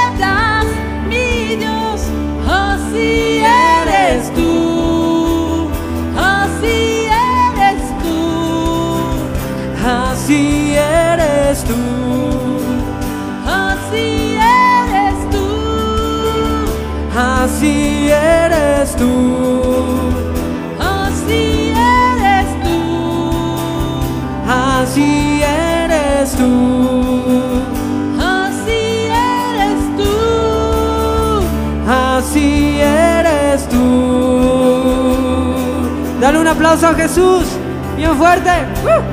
tú, así eres tú, así eres tú. Así eres tú. Así eres tú. Así eres tú. Así eres tú. Dale un aplauso a Jesús. Bien fuerte. ¡Uh!